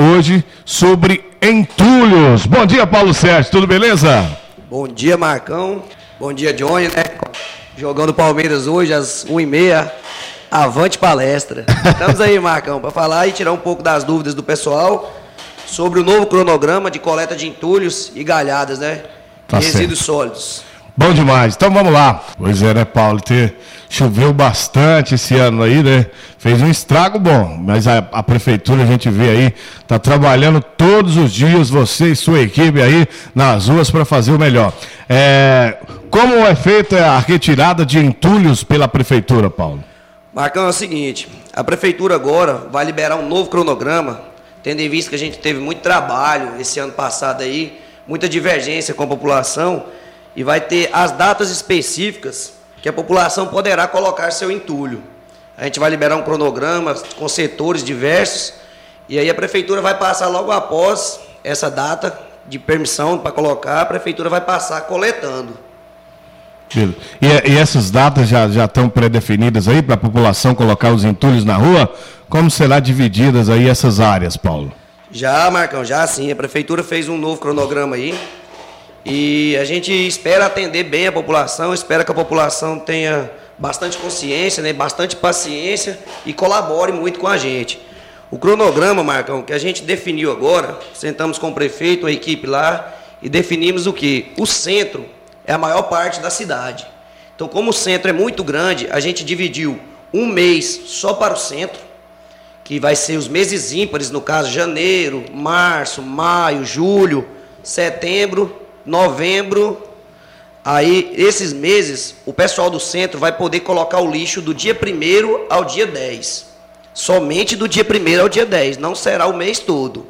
hoje sobre entulhos. Bom dia, Paulo Sérgio, tudo beleza? Bom dia, Marcão. Bom dia, Johnny, né? Jogando Palmeiras hoje às 1h30. Avante palestra. Estamos aí, Marcão, para falar e tirar um pouco das dúvidas do pessoal sobre o novo cronograma de coleta de entulhos e galhadas, né? Tá Resíduos sólidos. Bom demais. Então vamos lá. Pois é, né, Paulo? Ter... Choveu bastante esse ano aí, né? Fez um estrago bom, mas a, a prefeitura, a gente vê aí, está trabalhando todos os dias, você e sua equipe aí nas ruas para fazer o melhor. É... Como é feita a retirada de entulhos pela prefeitura, Paulo? Marcão, é o seguinte, a prefeitura agora vai liberar um novo cronograma, tendo em vista que a gente teve muito trabalho esse ano passado aí, muita divergência com a população, e vai ter as datas específicas que a população poderá colocar seu entulho. A gente vai liberar um cronograma com setores diversos e aí a prefeitura vai passar logo após essa data de permissão para colocar, a prefeitura vai passar coletando. E, e, essas datas já, já estão pré-definidas aí para a população colocar os entulhos na rua? Como será divididas aí essas áreas, Paulo? Já, Marcão, já sim. A prefeitura fez um novo cronograma aí e a gente espera atender bem a população, espera que a população tenha bastante consciência, né, bastante paciência e colabore muito com a gente. O cronograma, Marcão, que a gente definiu agora, sentamos com o prefeito, a equipe lá, e definimos o que? O centro é a maior parte da cidade. Então, como o centro é muito grande, a gente dividiu um mês só para o centro, que vai ser os meses ímpares, no caso, janeiro, março, maio, julho, setembro novembro. Aí, esses meses, o pessoal do centro vai poder colocar o lixo do dia 1 ao dia 10. Somente do dia 1 ao dia 10, não será o mês todo.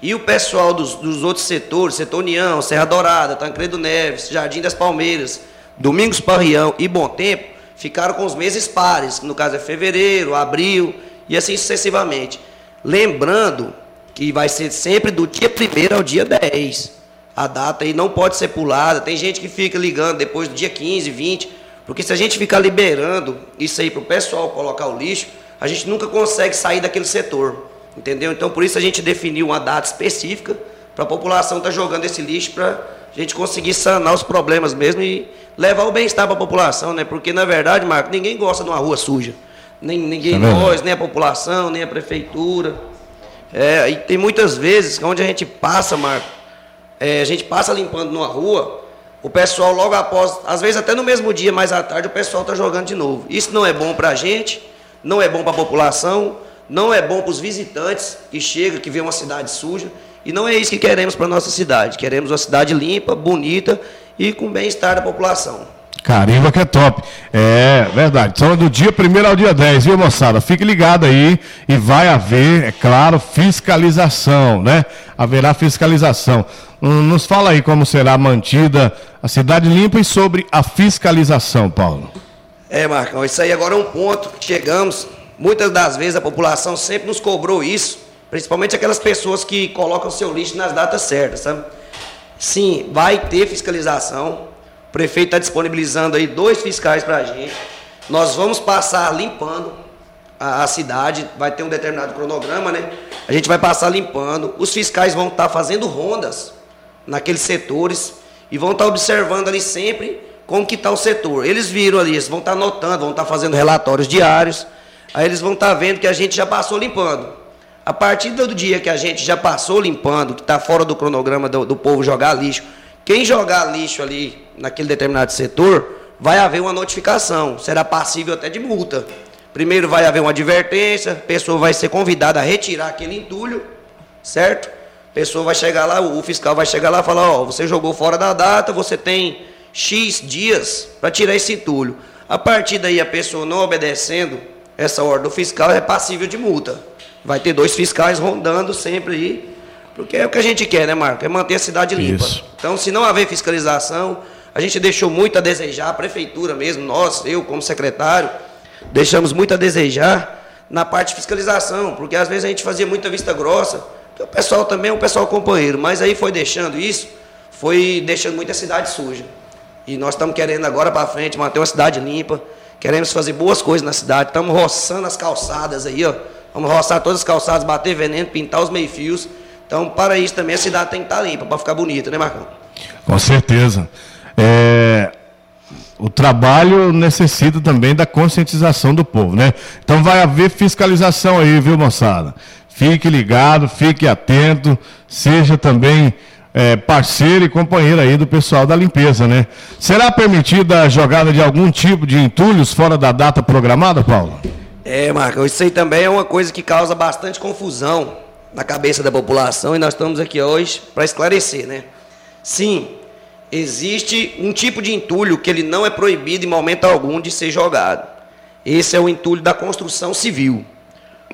E o pessoal dos, dos outros setores, Setor União, Serra Dourada, Tancredo Neves, Jardim das Palmeiras, Domingos Parrião e Bom Tempo, ficaram com os meses pares, que no caso é fevereiro, abril e assim sucessivamente. Lembrando que vai ser sempre do dia 1 ao dia 10 a data e não pode ser pulada. Tem gente que fica ligando depois do dia 15, 20, porque se a gente ficar liberando isso aí para o pessoal colocar o lixo, a gente nunca consegue sair daquele setor. Entendeu? Então por isso a gente definiu uma data específica para a população estar tá jogando esse lixo para a gente conseguir sanar os problemas mesmo e levar o bem-estar para a população, né? Porque na verdade, Marco, ninguém gosta de uma rua suja. Nem ninguém é nós, nem a população, nem a prefeitura. É, e tem muitas vezes onde a gente passa, Marco, é, a gente passa limpando numa rua, o pessoal logo após, às vezes até no mesmo dia, mais à tarde, o pessoal está jogando de novo. Isso não é bom para a gente, não é bom para a população, não é bom para os visitantes que chegam, que vê uma cidade suja. E não é isso que queremos para a nossa cidade. Queremos uma cidade limpa, bonita e com bem-estar da população. Carimba que é top. É verdade. Só do dia 1 ao dia 10, viu, moçada? Fique ligado aí e vai haver, é claro, fiscalização, né? Haverá fiscalização. Hum, nos fala aí como será mantida a cidade limpa e sobre a fiscalização, Paulo. É, Marcão, isso aí agora é um ponto que chegamos. Muitas das vezes a população sempre nos cobrou isso, principalmente aquelas pessoas que colocam seu lixo nas datas certas, sabe? Sim, vai ter fiscalização o prefeito está disponibilizando aí dois fiscais para a gente. Nós vamos passar limpando a, a, cidade, vai ter um determinado cronograma, né? A gente vai passar limpando. Os fiscais vão estar tá fazendo rondas naqueles setores e vão estar tá observando ali sempre como que está o setor. Eles viram ali, eles vão estar tá anotando, vão estar tá fazendo relatórios diários. Aí eles vão estar tá vendo que a gente já passou limpando. A partir do dia que a gente já passou limpando, que está fora do cronograma do, do povo jogar lixo, quem jogar lixo ali naquele determinado setor, vai haver uma notificação, será passível até de multa. Primeiro vai haver uma advertência, a pessoa vai ser convidada a retirar aquele entulho, certo? A pessoa vai chegar lá, o fiscal vai chegar lá e falar, ó, você jogou fora da data, você tem X dias para tirar esse entulho. A partir daí a pessoa não obedecendo essa ordem do fiscal é passível de multa. Vai ter dois fiscais rondando sempre aí porque é o que a gente quer, né, Marco? É manter a cidade limpa. Isso. Então, se não haver fiscalização, a gente deixou muito a desejar, a prefeitura mesmo, nós, eu como secretário, deixamos muito a desejar na parte de fiscalização, porque às vezes a gente fazia muita vista grossa, o pessoal também é um pessoal companheiro, mas aí foi deixando isso, foi deixando muita cidade suja. E nós estamos querendo agora para frente manter uma cidade limpa, queremos fazer boas coisas na cidade, estamos roçando as calçadas aí, ó, Vamos roçar todas as calçadas, bater veneno, pintar os meio-fios. Então, para isso também a cidade tem que estar limpa, para ficar bonita, né, Marcão? Com certeza. É, o trabalho necessita também da conscientização do povo, né? Então vai haver fiscalização aí, viu, moçada? Fique ligado, fique atento, seja também é, parceiro e companheiro aí do pessoal da limpeza, né? Será permitida a jogada de algum tipo de entulhos fora da data programada, Paulo? É, Marcão, isso aí também é uma coisa que causa bastante confusão na cabeça da população e nós estamos aqui hoje para esclarecer, né? Sim, existe um tipo de entulho que ele não é proibido em momento algum de ser jogado. Esse é o entulho da construção civil.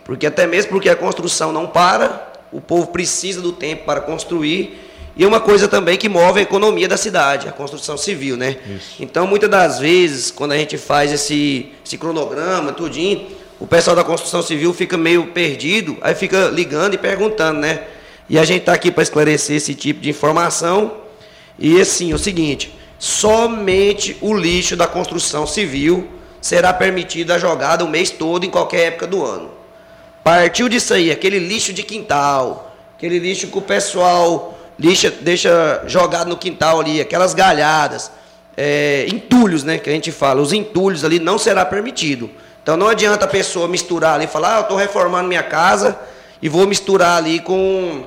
Porque até mesmo porque a construção não para, o povo precisa do tempo para construir e é uma coisa também que move a economia da cidade, a construção civil, né? Isso. Então, muitas das vezes, quando a gente faz esse, esse cronograma, tudinho, o pessoal da construção civil fica meio perdido, aí fica ligando e perguntando, né? E a gente está aqui para esclarecer esse tipo de informação. E assim, o seguinte, somente o lixo da construção civil será permitido a jogada o mês todo, em qualquer época do ano. Partiu disso aí, aquele lixo de quintal, aquele lixo que o pessoal deixa, deixa jogado no quintal ali, aquelas galhadas, é, entulhos, né, que a gente fala, os entulhos ali não será permitido. Então não adianta a pessoa misturar ali, falar, ah, eu estou reformando minha casa e vou misturar ali com.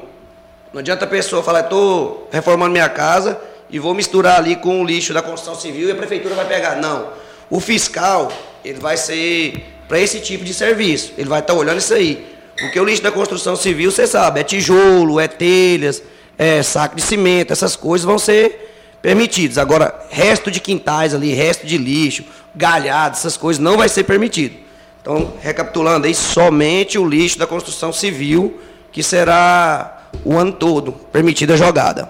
Não adianta a pessoa falar, estou reformando minha casa e vou misturar ali com o lixo da construção civil e a prefeitura vai pegar. Não. O fiscal, ele vai ser para esse tipo de serviço. Ele vai estar tá olhando isso aí. Porque o lixo da construção civil, você sabe, é tijolo, é telhas, é, saco de cimento, essas coisas vão ser permitidos. Agora, resto de quintais ali, resto de lixo, galhado, essas coisas não vai ser permitido. Então, recapitulando aí, somente o lixo da construção civil que será o ano todo permitida a jogada.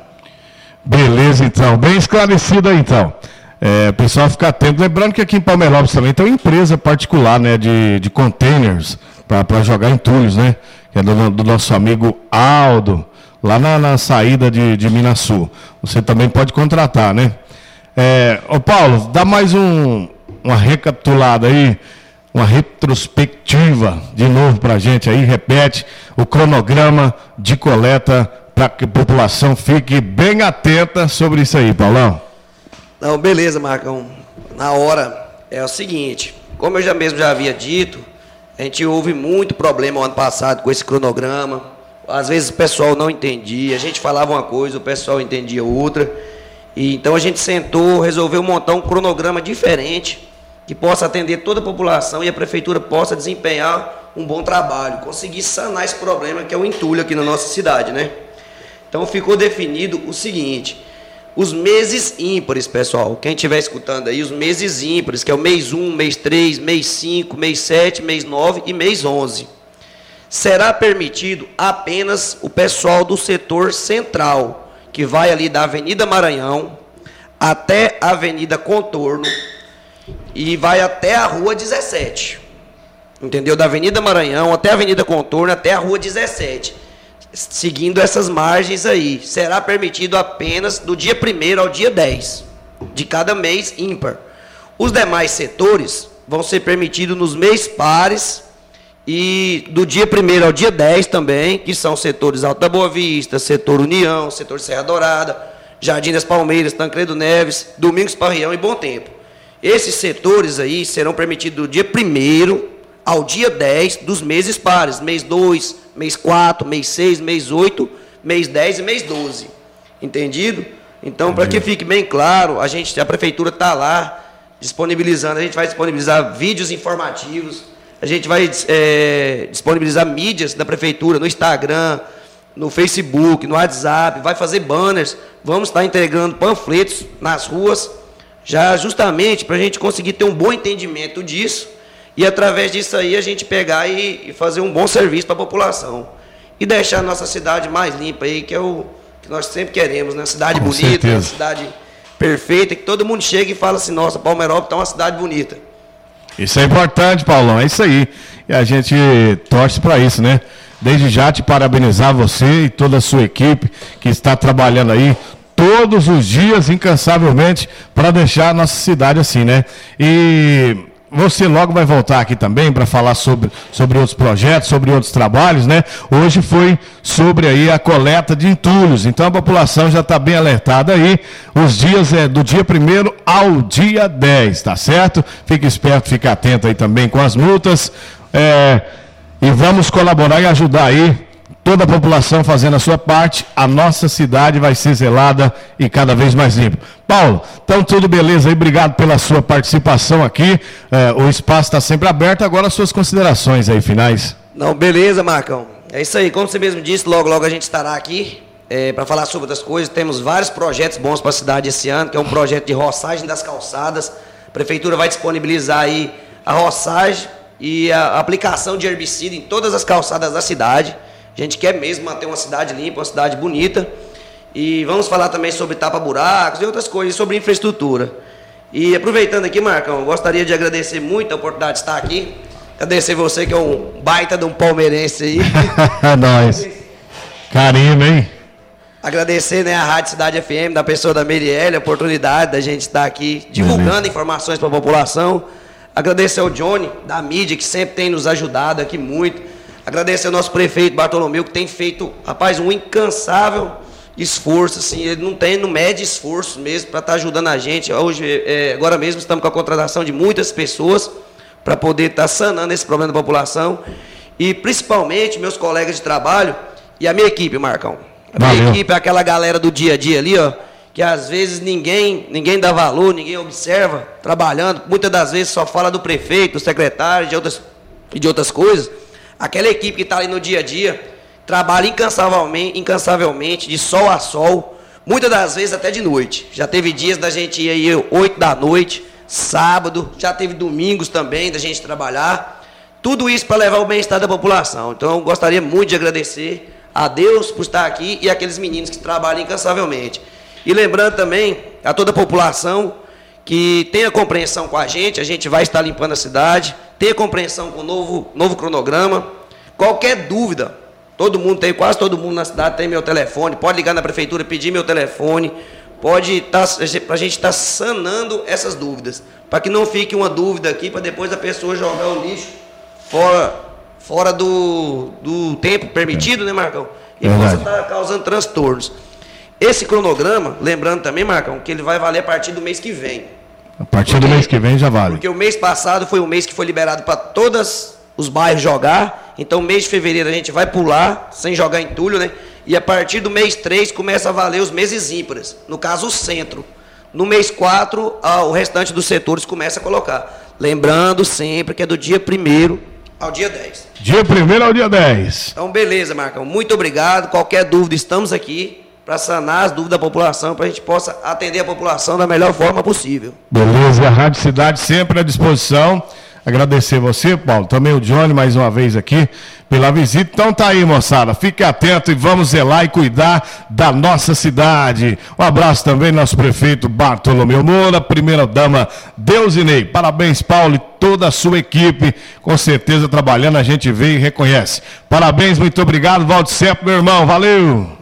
Beleza, então. Bem esclarecido aí, então. É, pessoal ficar atento. Lembrando que aqui em Palmeirópolis também tem uma empresa particular né, de, de containers para jogar entulhos, né? Que é do, do nosso amigo Aldo lá na, na saída de, de Minasul. Você também pode contratar, né? É, ô Paulo, dá mais um, uma recapitulada aí, uma retrospectiva de novo para a gente aí, repete o cronograma de coleta para que a população fique bem atenta sobre isso aí, Paulão. Não, beleza, Marcão. Na hora é o seguinte, como eu já mesmo já havia dito, a gente houve muito problema ano passado com esse cronograma às vezes o pessoal não entendia, a gente falava uma coisa, o pessoal entendia outra. E então a gente sentou, resolveu montar um cronograma diferente que possa atender toda a população e a prefeitura possa desempenhar um bom trabalho, conseguir sanar esse problema que é o entulho aqui na nossa cidade, né? Então ficou definido o seguinte: os meses ímpares, pessoal, quem estiver escutando aí, os meses ímpares, que é o mês 1, mês 3, mês 5, mês 7, mês 9 e mês 11 será permitido apenas o pessoal do setor central, que vai ali da Avenida Maranhão até a Avenida Contorno e vai até a Rua 17. Entendeu? Da Avenida Maranhão até a Avenida Contorno até a Rua 17. Seguindo essas margens aí, será permitido apenas do dia 1 ao dia 10 de cada mês ímpar. Os demais setores vão ser permitidos nos meses pares e do dia 1 ao dia 10 também, que são setores Alta Boa Vista, setor União, setor Serra Dourada, Jardim das Palmeiras, Tancredo Neves, Domingos Parrião e Bom Tempo. Esses setores aí serão permitidos do dia 1 ao dia 10 dos meses pares, mês 2, mês 4, mês 6, mês 8, mês 10 e mês 12. Entendido? Então, para que fique bem claro, a gente, a prefeitura está lá disponibilizando, a gente vai disponibilizar vídeos informativos, a gente vai é, disponibilizar mídias da prefeitura no Instagram, no Facebook, no WhatsApp, vai fazer banners, vamos estar entregando panfletos nas ruas, já justamente para a gente conseguir ter um bom entendimento disso e através disso aí a gente pegar e, e fazer um bom serviço para a população e deixar a nossa cidade mais limpa aí, que é o que nós sempre queremos, né? Cidade Com bonita, uma cidade perfeita, que todo mundo chega e fala assim, nossa, Palmeirópolis está uma cidade bonita. Isso é importante, Paulão, é isso aí. E a gente torce para isso, né? Desde já te parabenizar você e toda a sua equipe que está trabalhando aí todos os dias, incansavelmente, para deixar a nossa cidade assim, né? E você logo vai voltar aqui também para falar sobre, sobre outros projetos, sobre outros trabalhos, né? Hoje foi sobre aí a coleta de entulhos. Então a população já está bem alertada aí. Os dias é do dia 1 ao dia 10, tá certo? Fique esperto, fique atento aí também com as multas. É, e vamos colaborar e ajudar aí toda a população fazendo a sua parte, a nossa cidade vai ser zelada e cada vez mais limpa. Paulo, então tudo beleza aí, obrigado pela sua participação aqui. É, o espaço está sempre aberto, agora as suas considerações aí, finais. Não, beleza, Marcão. É isso aí, como você mesmo disse, logo, logo a gente estará aqui é, para falar sobre outras coisas. Temos vários projetos bons para a cidade esse ano, que é um projeto de roçagem das calçadas. A prefeitura vai disponibilizar aí a roçagem e a aplicação de herbicida em todas as calçadas da cidade. A gente quer mesmo manter uma cidade limpa, uma cidade bonita. E vamos falar também sobre tapa-buracos e outras coisas, sobre infraestrutura. E aproveitando aqui, Marcão, gostaria de agradecer muito a oportunidade de estar aqui. Agradecer você que é um baita de um palmeirense aí. Nós. Carinho, hein? Agradecer né, a Rádio Cidade FM, da pessoa da Merielle, a oportunidade da gente estar aqui divulgando Beleza. informações para a população. Agradecer ao Johnny, da mídia, que sempre tem nos ajudado aqui muito. Agradecer ao nosso prefeito Bartolomeu, que tem feito, rapaz, um incansável esforço, assim, ele não tem, não mede esforço mesmo para estar tá ajudando a gente. Hoje, é, agora mesmo, estamos com a contratação de muitas pessoas para poder estar tá sanando esse problema da população. E principalmente meus colegas de trabalho e a minha equipe, Marcão. A minha Valeu. equipe é aquela galera do dia a dia ali, ó, que às vezes ninguém, ninguém dá valor, ninguém observa, trabalhando, muitas das vezes só fala do prefeito, do secretário, de outras, de outras coisas. Aquela equipe que está ali no dia a dia, trabalha incansavelmente, incansavelmente, de sol a sol, muitas das vezes até de noite. Já teve dias da gente ir aí 8 da noite, sábado, já teve domingos também da gente trabalhar. Tudo isso para levar o bem-estar da população. Então eu gostaria muito de agradecer a Deus por estar aqui e aqueles meninos que trabalham incansavelmente. E lembrando também a toda a população que tenha compreensão com a gente, a gente vai estar limpando a cidade, tenha compreensão com o novo, novo cronograma. Qualquer dúvida, todo mundo tem, quase todo mundo na cidade tem meu telefone, pode ligar na prefeitura, pedir meu telefone, pode estar, tá, para a gente estar tá sanando essas dúvidas, para que não fique uma dúvida aqui, para depois a pessoa jogar o lixo fora, fora do, do tempo permitido, né, Marcão? E possa estar tá causando transtornos. Esse cronograma, lembrando também, Marcão, que ele vai valer a partir do mês que vem. A partir porque, do mês que vem já vale. Porque o mês passado foi o mês que foi liberado para todos os bairros jogar. Então, mês de fevereiro a gente vai pular, sem jogar entulho, né? E a partir do mês 3 começa a valer os meses ímpares. No caso, o centro. No mês 4, o restante dos setores começa a colocar. Lembrando sempre que é do dia 1 ao dia 10. Dia 1 ao dia 10. Então, beleza, Marcão. Muito obrigado. Qualquer dúvida, estamos aqui para sanar as dúvidas da população, para a gente possa atender a população da melhor forma possível. Beleza, a Rádio Cidade sempre à disposição. Agradecer você, Paulo, também o Johnny mais uma vez aqui pela visita. Então tá aí, moçada. Fique atento e vamos zelar e cuidar da nossa cidade. Um abraço também nosso prefeito Bartolomeu Moura, primeira dama Deusinei. Parabéns, Paulo e toda a sua equipe. Com certeza trabalhando a gente vê e reconhece. Parabéns, muito obrigado. Sempre, meu irmão. Valeu.